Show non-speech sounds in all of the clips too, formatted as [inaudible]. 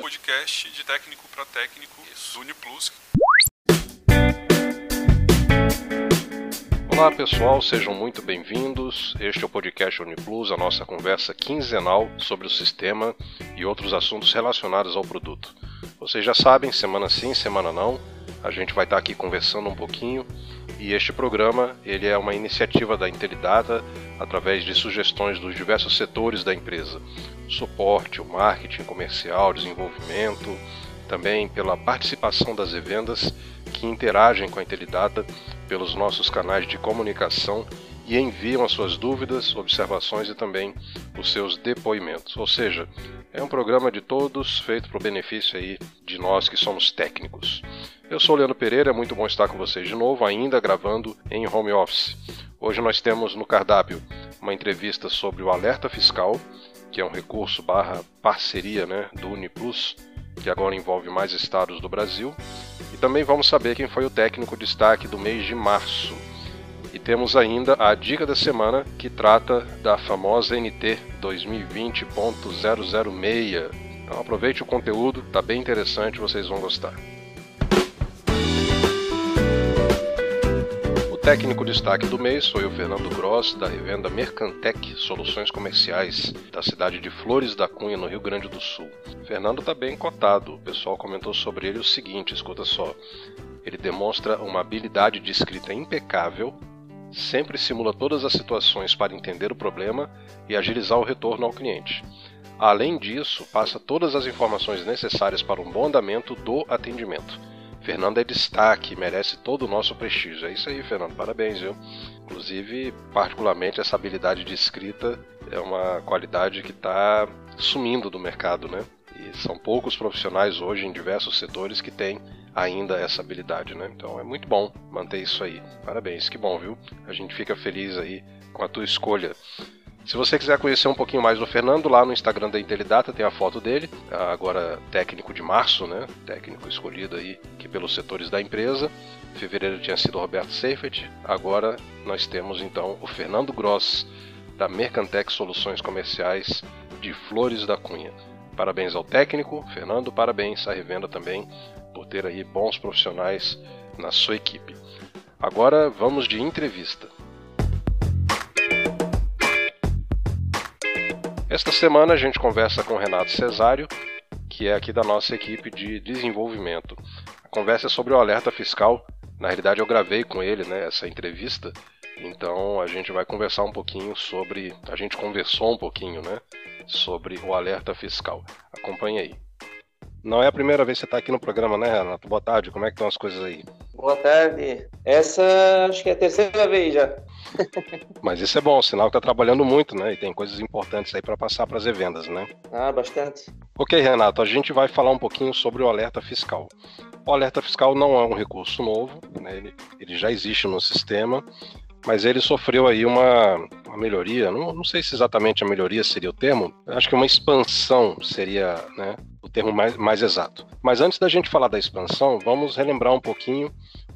Podcast de técnico para técnico do Uniplus. Olá pessoal, sejam muito bem-vindos. Este é o podcast Uniplus, a nossa conversa quinzenal sobre o sistema e outros assuntos relacionados ao produto. Vocês já sabem, semana sim, semana não, a gente vai estar aqui conversando um pouquinho e este programa ele é uma iniciativa da Intelidata através de sugestões dos diversos setores da empresa, suporte, o marketing comercial, desenvolvimento, também pela participação das revendas que interagem com a Intelidata pelos nossos canais de comunicação e enviam as suas dúvidas, observações e também os seus depoimentos. Ou seja, é um programa de todos feito para o benefício aí de nós que somos técnicos. Eu sou o Leandro Pereira, é muito bom estar com vocês de novo, ainda gravando em home office. Hoje nós temos no cardápio uma entrevista sobre o alerta fiscal, que é um recurso barra parceria né, do Uniplus, que agora envolve mais estados do Brasil. E também vamos saber quem foi o técnico destaque do mês de março. E temos ainda a dica da semana que trata da famosa NT 2020.006. Então aproveite o conteúdo, tá bem interessante, vocês vão gostar. O técnico destaque do mês foi o Fernando Gross, da revenda Mercantec Soluções Comerciais, da cidade de Flores da Cunha, no Rio Grande do Sul. Fernando está bem cotado, o pessoal comentou sobre ele o seguinte: escuta só. Ele demonstra uma habilidade de escrita impecável, sempre simula todas as situações para entender o problema e agilizar o retorno ao cliente. Além disso, passa todas as informações necessárias para um bom andamento do atendimento. Fernando é destaque, merece todo o nosso prestígio. É isso aí, Fernando, parabéns, viu? Inclusive, particularmente, essa habilidade de escrita é uma qualidade que está sumindo do mercado, né? E são poucos profissionais hoje em diversos setores que têm ainda essa habilidade, né? Então é muito bom manter isso aí. Parabéns, que bom, viu? A gente fica feliz aí com a tua escolha. Se você quiser conhecer um pouquinho mais do Fernando, lá no Instagram da Intelidata tem a foto dele, agora técnico de março, né? Técnico escolhido aí que pelos setores da empresa. Em fevereiro tinha sido Roberto Seifert, agora nós temos então o Fernando Gross, da Mercantec Soluções Comerciais de Flores da Cunha. Parabéns ao técnico, Fernando, parabéns à revenda também por ter aí bons profissionais na sua equipe. Agora vamos de entrevista. Esta semana a gente conversa com Renato Cesário, que é aqui da nossa equipe de desenvolvimento. A conversa é sobre o alerta fiscal. Na realidade eu gravei com ele né, essa entrevista, então a gente vai conversar um pouquinho sobre. A gente conversou um pouquinho né, sobre o alerta fiscal. Acompanhe aí. Não é a primeira vez que você está aqui no programa, né, Renato? Boa tarde, como é que estão as coisas aí? Boa tarde. Essa acho que é a terceira vez já. [laughs] Mas isso é bom, sinal que está trabalhando muito, né? E tem coisas importantes aí para passar para as vendas, né? Ah, bastante. Ok, Renato, a gente vai falar um pouquinho sobre o alerta fiscal. O alerta fiscal não é um recurso novo, né? ele, ele já existe no sistema, mas ele sofreu aí uma, uma melhoria, não, não, sei se exatamente a melhoria seria o termo, acho que uma expansão seria né, termo mais, mais exato. Mas antes da gente falar da expansão, vamos relembrar um pouquinho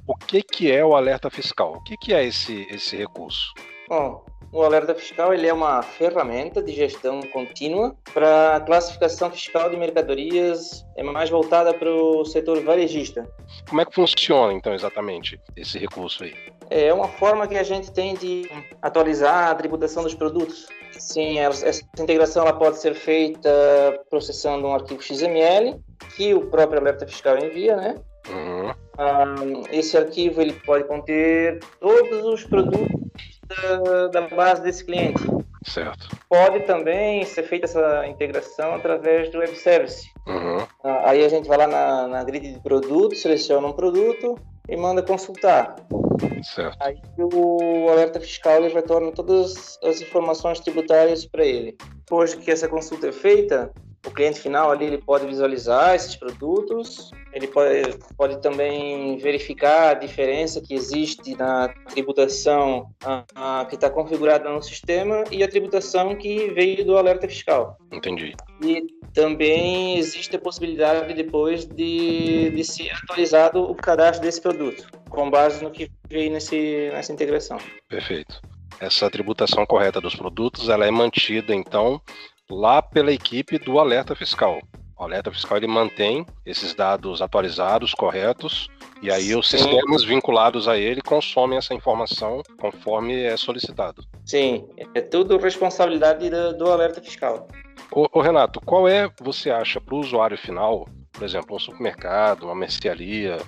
o que, que é o alerta fiscal, o que, que é esse, esse recurso? Bom, o alerta fiscal ele é uma ferramenta de gestão contínua para a classificação fiscal de mercadorias, é mais voltada para o setor varejista. Como é que funciona então exatamente esse recurso aí? É uma forma que a gente tem de atualizar a tributação dos produtos. Sim, essa integração ela pode ser feita processando um arquivo XML que o próprio alerta fiscal envia, né? Uhum. Um, esse arquivo ele pode conter todos os produtos da, da base desse cliente. Certo. Pode também ser feita essa integração através do web service. Uhum. Aí a gente vai lá na, na grid de produtos, seleciona um produto e manda consultar. Certo. Aí o alerta fiscal ele retorna todas as informações tributárias para ele. Depois que essa consulta é feita, o cliente final ali ele pode visualizar esses produtos, ele pode, pode também verificar a diferença que existe na tributação a, a, que está configurada no sistema e a tributação que veio do alerta fiscal. Entendi. E também existe a possibilidade depois de, de ser atualizado o cadastro desse produto, com base no que veio nesse, nessa integração. Perfeito. Essa tributação correta dos produtos ela é mantida então lá pela equipe do alerta fiscal. O alerta fiscal ele mantém esses dados atualizados, corretos, e aí Sim. os sistemas vinculados a ele consomem essa informação conforme é solicitado. Sim, é tudo responsabilidade do, do alerta fiscal. Ô, ô, Renato, qual é, você acha, para o usuário final, por exemplo, um supermercado, uma mercearia,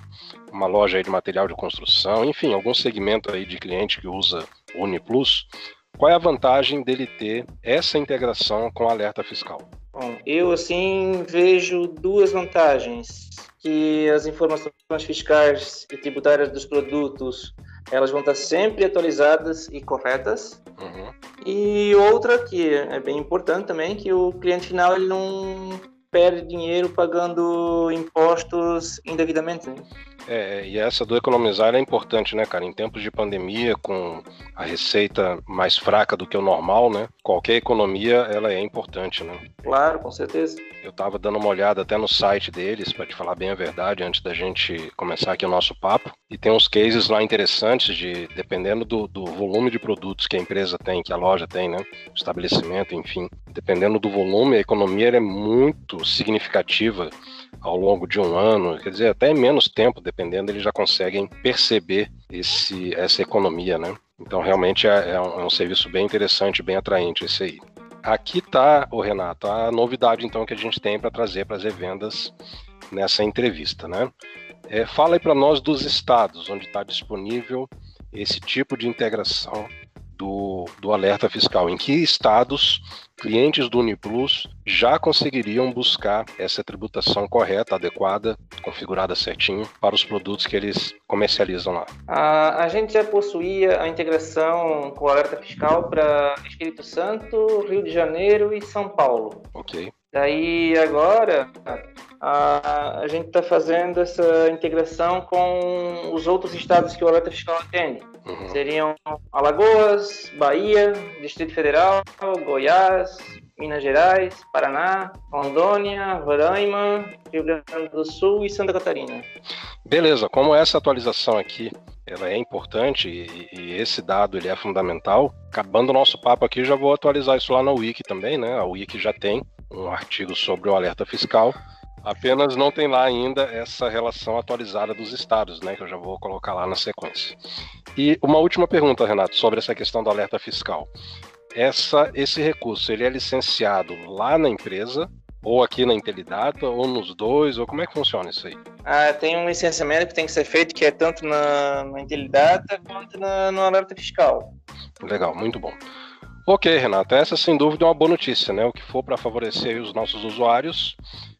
uma loja de material de construção, enfim, algum segmento aí de cliente que usa o Uniplus, qual é a vantagem dele ter essa integração com o alerta fiscal? Bom, eu assim vejo duas vantagens, que as informações fiscais e tributárias dos produtos elas vão estar sempre atualizadas e corretas. Uhum. E outra que é bem importante também, que o cliente final ele não perde dinheiro pagando impostos indevidamente. Né? É, e essa do economizar é importante, né, cara? Em tempos de pandemia, com a receita mais fraca do que o normal, né? Qualquer economia, ela é importante, né? Claro, com certeza. Eu tava dando uma olhada até no site deles, para te falar bem a verdade, antes da gente começar aqui o nosso papo. E tem uns cases lá interessantes de, dependendo do, do volume de produtos que a empresa tem, que a loja tem, né? O estabelecimento, enfim. Dependendo do volume, a economia é muito significativa ao longo de um ano, quer dizer, até menos tempo, dependendo, eles já conseguem perceber esse, essa economia, né? Então, realmente é, é, um, é um serviço bem interessante, bem atraente esse aí. Aqui está, o Renato, a novidade então que a gente tem para trazer para as vendas nessa entrevista, né? É, fala aí para nós dos estados onde está disponível esse tipo de integração do, do alerta fiscal. Em que estados clientes do Uniplus já conseguiriam buscar essa tributação correta, adequada, configurada certinho para os produtos que eles comercializam lá? A, a gente já possuía a integração com o alerta fiscal para Espírito Santo, Rio de Janeiro e São Paulo. Ok. Daí agora a, a gente está fazendo essa integração com os outros estados que o alerta fiscal atende. Uhum. Seriam Alagoas, Bahia, Distrito Federal, Goiás, Minas Gerais, Paraná, Rondônia, Roraima, Rio Grande do Sul e Santa Catarina. Beleza, como essa atualização aqui ela é importante e, e, esse dado ele é fundamental. Acabando o nosso papo aqui, já vou atualizar isso lá na Wiki também, né? A Wiki já tem um artigo sobre o alerta fiscal. Apenas não tem lá ainda essa relação atualizada dos estados, né? Que eu já vou colocar lá na sequência. E uma última pergunta, Renato, sobre essa questão do alerta fiscal. Essa, esse recurso, ele é licenciado lá na empresa, ou aqui na Intelidata, ou nos dois, ou como é que funciona isso aí? Ah, tem um licenciamento que tem que ser feito, que é tanto na, na Intelidata quanto na, no alerta fiscal. Legal, muito bom. Ok, Renato, essa sem dúvida é uma boa notícia, né? O que for para favorecer os nossos usuários,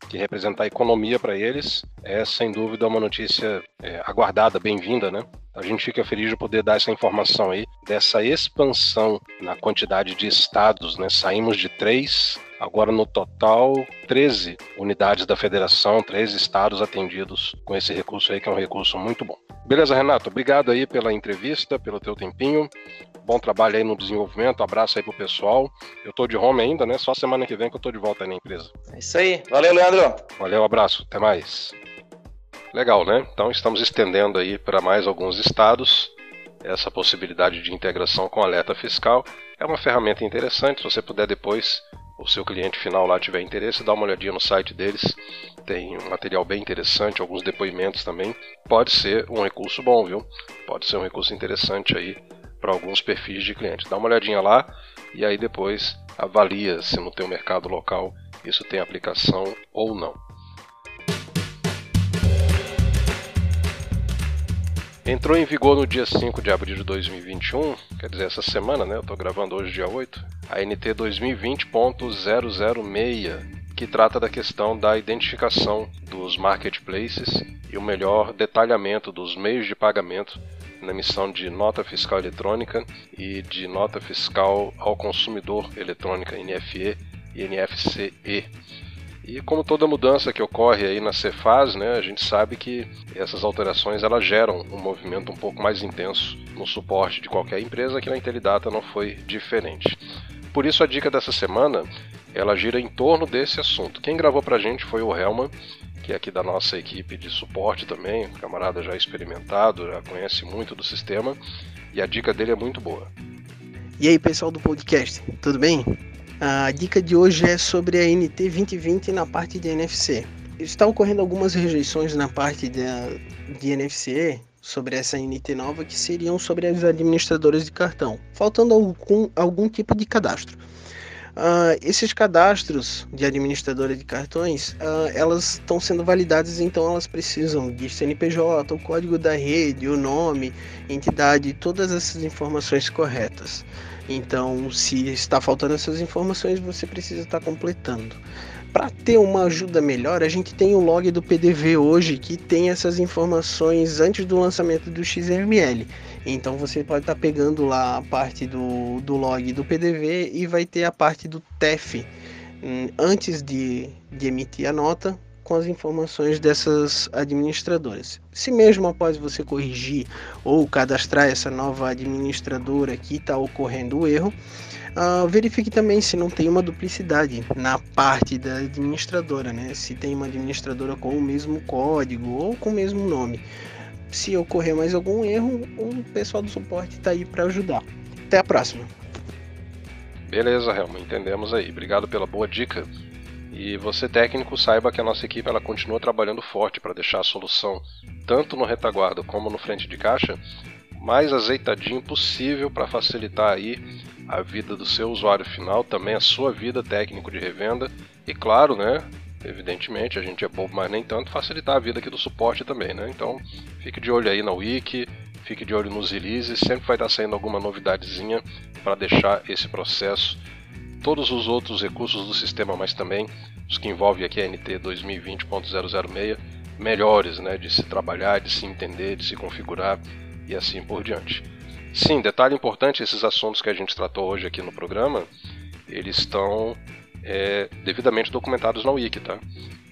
que representar economia para eles, é sem dúvida uma notícia é, aguardada, bem-vinda, né? A gente fica feliz de poder dar essa informação aí, dessa expansão na quantidade de estados, né? Saímos de três Agora, no total, 13 unidades da federação, 13 estados atendidos com esse recurso aí, que é um recurso muito bom. Beleza, Renato? Obrigado aí pela entrevista, pelo teu tempinho. Bom trabalho aí no desenvolvimento. Abraço aí pro pessoal. Eu tô de home ainda, né? Só semana que vem que eu tô de volta aí na empresa. É isso aí. Valeu, Leandro. Valeu, abraço. Até mais. Legal, né? Então estamos estendendo aí para mais alguns estados essa possibilidade de integração com alerta fiscal. É uma ferramenta interessante, se você puder depois o seu cliente final lá tiver interesse, dá uma olhadinha no site deles. Tem um material bem interessante, alguns depoimentos também. Pode ser um recurso bom, viu? Pode ser um recurso interessante aí para alguns perfis de clientes. Dá uma olhadinha lá e aí depois avalia se no teu mercado local isso tem aplicação ou não. Entrou em vigor no dia 5 de abril de 2021, quer dizer, essa semana, né? Eu estou gravando hoje, dia 8, a NT 2020.006, que trata da questão da identificação dos marketplaces e o melhor detalhamento dos meios de pagamento na emissão de nota fiscal eletrônica e de nota fiscal ao consumidor eletrônica NFE e NFCE. E como toda mudança que ocorre aí na Cefaz, né, a gente sabe que essas alterações elas geram um movimento um pouco mais intenso no suporte de qualquer empresa, que na Intelidata não foi diferente. Por isso a dica dessa semana, ela gira em torno desse assunto. Quem gravou pra gente foi o Helman, que é aqui da nossa equipe de suporte também, camarada já experimentado, já conhece muito do sistema, e a dica dele é muito boa. E aí, pessoal do podcast, tudo bem? A dica de hoje é sobre a NT 2020 na parte de NFC. Está ocorrendo algumas rejeições na parte de, de NFC sobre essa NT nova que seriam sobre as administradoras de cartão, faltando algum, algum tipo de cadastro. Uh, esses cadastros de administradora de cartões, uh, elas estão sendo validadas, então elas precisam de CNPJ, o código da rede, o nome, entidade, todas essas informações corretas. Então, se está faltando essas informações, você precisa estar completando. Para ter uma ajuda melhor, a gente tem o log do PDV hoje que tem essas informações antes do lançamento do XML. Então você pode estar pegando lá a parte do, do log do PDV e vai ter a parte do TEF hum, antes de, de emitir a nota com as informações dessas administradoras. Se mesmo após você corrigir ou cadastrar essa nova administradora que está ocorrendo o erro, Uh, verifique também se não tem uma duplicidade na parte da administradora, né? Se tem uma administradora com o mesmo código ou com o mesmo nome. Se ocorrer mais algum erro, o pessoal do suporte está aí para ajudar. Até a próxima. Beleza, Helma, entendemos aí. Obrigado pela boa dica. E você técnico saiba que a nossa equipe ela continua trabalhando forte para deixar a solução tanto no retaguarda como no frente de caixa mais azeitadinho possível para facilitar aí a vida do seu usuário final, também a sua vida técnico de revenda e claro, né, evidentemente, a gente é bobo, mas nem tanto, facilitar a vida aqui do suporte também, né? Então, fique de olho aí na Wiki, fique de olho nos releases, sempre vai estar saindo alguma novidadezinha para deixar esse processo, todos os outros recursos do sistema, mas também os que envolvem aqui a NT 2020.006, melhores, né, de se trabalhar, de se entender, de se configurar e assim por diante. Sim, detalhe importante, esses assuntos que a gente tratou hoje aqui no programa, eles estão é, devidamente documentados na Wiki, tá?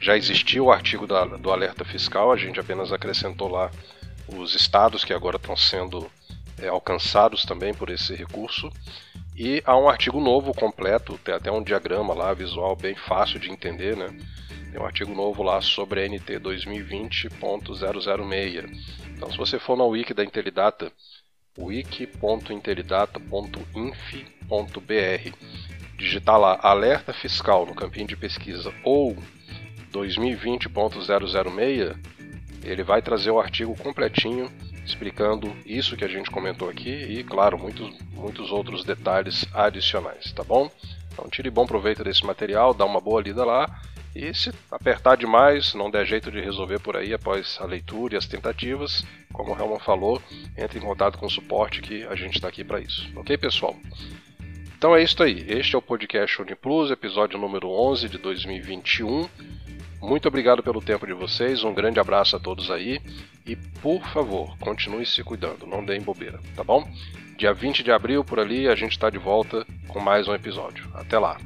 Já existia o artigo da, do alerta fiscal, a gente apenas acrescentou lá os estados que agora estão sendo é, alcançados também por esse recurso. E há um artigo novo completo, tem até um diagrama lá visual bem fácil de entender, né? Tem um artigo novo lá sobre a NT 2020.006. Então, se você for na wiki da Intelidata, wiki.intelidata.inf.br, digitar lá alerta fiscal no campinho de pesquisa ou 2020.006, ele vai trazer o artigo completinho explicando isso que a gente comentou aqui e, claro, muitos, muitos outros detalhes adicionais, tá bom? Então tire bom proveito desse material, dá uma boa lida lá e se apertar demais, não der jeito de resolver por aí após a leitura e as tentativas, como o Helman falou, entre em contato com o suporte que a gente está aqui para isso. Ok, pessoal? Então é isso aí. Este é o podcast Uniplus, episódio número 11 de 2021. Muito obrigado pelo tempo de vocês, um grande abraço a todos aí e, por favor, continue se cuidando, não deem bobeira, tá bom? Dia 20 de abril, por ali, a gente está de volta com mais um episódio. Até lá!